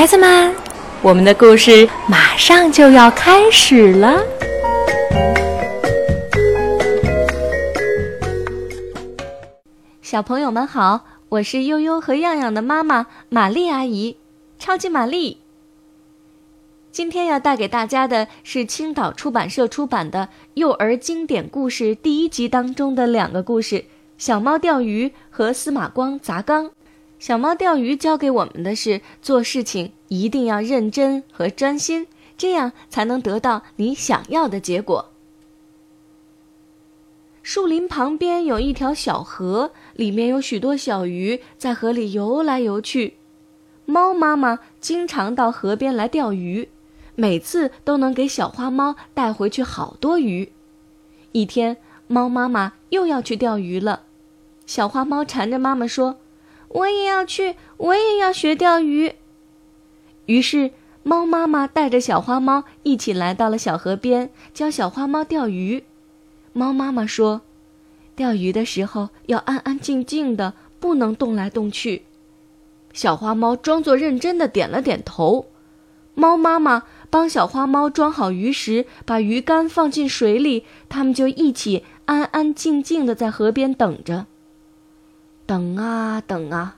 孩子们，我们的故事马上就要开始了。小朋友们好，我是悠悠和样样的妈妈玛丽阿姨，超级玛丽。今天要带给大家的是青岛出版社出版的幼儿经典故事第一集当中的两个故事：《小猫钓鱼》和《司马光砸缸》。小猫钓鱼教给我们的是做事情一定要认真和专心，这样才能得到你想要的结果。树林旁边有一条小河，里面有许多小鱼在河里游来游去。猫妈妈经常到河边来钓鱼，每次都能给小花猫带回去好多鱼。一天，猫妈妈又要去钓鱼了，小花猫缠着妈妈说。我也要去，我也要学钓鱼。于是，猫妈妈带着小花猫一起来到了小河边，教小花猫钓鱼。猫妈妈说：“钓鱼的时候要安安静静的，不能动来动去。”小花猫装作认真的点了点头。猫妈妈帮小花猫装好鱼食，把鱼竿放进水里，它们就一起安安静静的在河边等着。等啊等啊，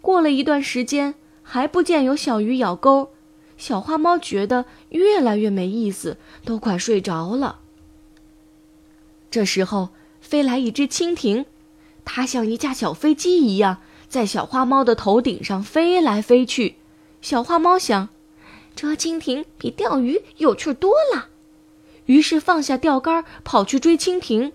过了一段时间还不见有小鱼咬钩，小花猫觉得越来越没意思，都快睡着了。这时候飞来一只蜻蜓，它像一架小飞机一样在小花猫的头顶上飞来飞去。小花猫想，捉蜻蜓比钓鱼有趣多了，于是放下钓竿跑去追蜻蜓。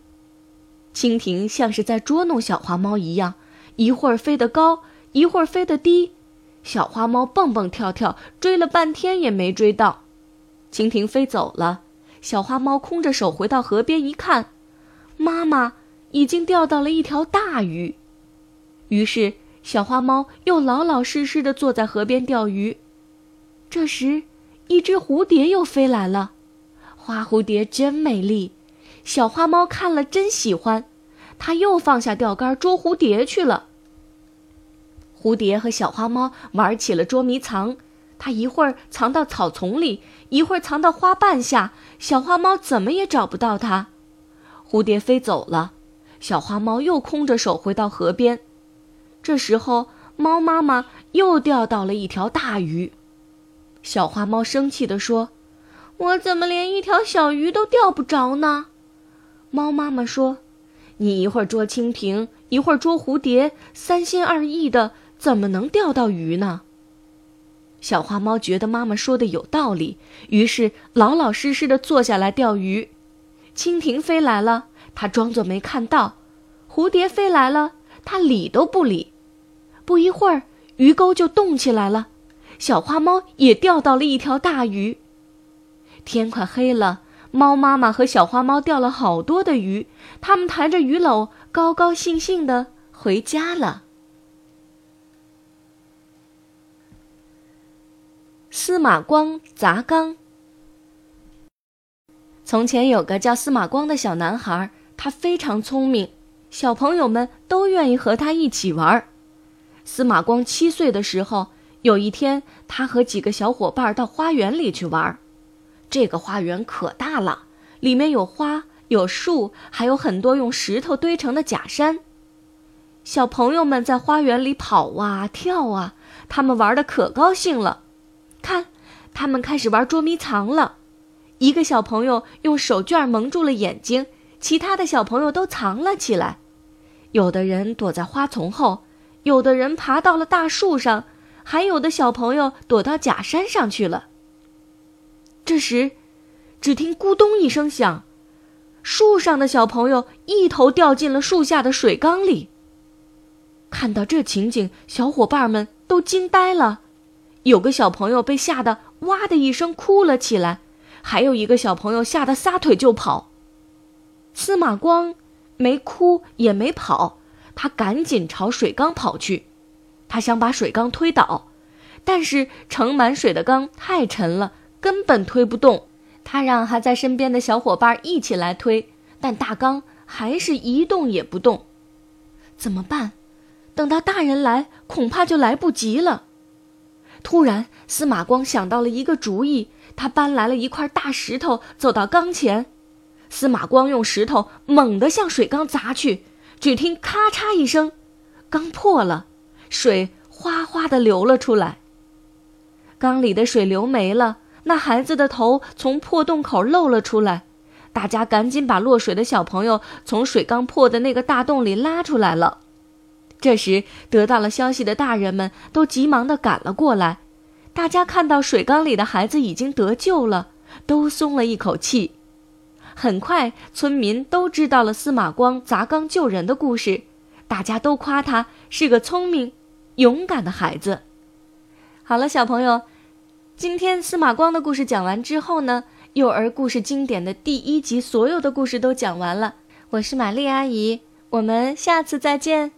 蜻蜓像是在捉弄小花猫一样，一会儿飞得高，一会儿飞得低，小花猫蹦蹦跳跳，追了半天也没追到。蜻蜓飞走了，小花猫空着手回到河边一看，妈妈已经钓到了一条大鱼。于是小花猫又老老实实地坐在河边钓鱼。这时，一只蝴蝶又飞来了，花蝴蝶真美丽。小花猫看了真喜欢，它又放下钓竿捉蝴蝶去了。蝴蝶和小花猫玩起了捉迷藏，它一会儿藏到草丛里，一会儿藏到花瓣下，小花猫怎么也找不到它。蝴蝶飞走了，小花猫又空着手回到河边。这时候，猫妈妈又钓到了一条大鱼。小花猫生气地说：“我怎么连一条小鱼都钓不着呢？”猫妈妈说：“你一会儿捉蜻蜓，一会儿捉蝴蝶，三心二意的，怎么能钓到鱼呢？”小花猫觉得妈妈说的有道理，于是老老实实的坐下来钓鱼。蜻蜓飞来了，它装作没看到；蝴蝶飞来了，它理都不理。不一会儿，鱼钩就动起来了，小花猫也钓到了一条大鱼。天快黑了。猫妈妈和小花猫钓了好多的鱼，它们抬着鱼篓，高高兴兴的回家了。司马光砸缸。从前有个叫司马光的小男孩，他非常聪明，小朋友们都愿意和他一起玩。司马光七岁的时候，有一天，他和几个小伙伴到花园里去玩。这个花园可大了，里面有花，有树，还有很多用石头堆成的假山。小朋友们在花园里跑啊跳啊，他们玩的可高兴了。看，他们开始玩捉迷藏了。一个小朋友用手绢蒙住了眼睛，其他的小朋友都藏了起来。有的人躲在花丛后，有的人爬到了大树上，还有的小朋友躲到假山上去了。这时，只听“咕咚”一声响，树上的小朋友一头掉进了树下的水缸里。看到这情景，小伙伴们都惊呆了。有个小朋友被吓得“哇”的一声哭了起来，还有一个小朋友吓得撒腿就跑。司马光没哭也没跑，他赶紧朝水缸跑去，他想把水缸推倒，但是盛满水的缸太沉了。根本推不动，他让还在身边的小伙伴一起来推，但大缸还是一动也不动。怎么办？等到大人来，恐怕就来不及了。突然，司马光想到了一个主意，他搬来了一块大石头，走到缸前。司马光用石头猛地向水缸砸去，只听咔嚓一声，缸破了，水哗哗地流了出来。缸里的水流没了，那孩子的头从破洞口露了出来。大家赶紧把落水的小朋友从水缸破的那个大洞里拉出来了。这时，得到了消息的大人们都急忙地赶了过来。大家看到水缸里的孩子已经得救了，都松了一口气。很快，村民都知道了司马光砸缸救人的故事，大家都夸他是个聪明、勇敢的孩子。好了，小朋友，今天司马光的故事讲完之后呢，幼儿故事经典的第一集所有的故事都讲完了。我是玛丽阿姨，我们下次再见。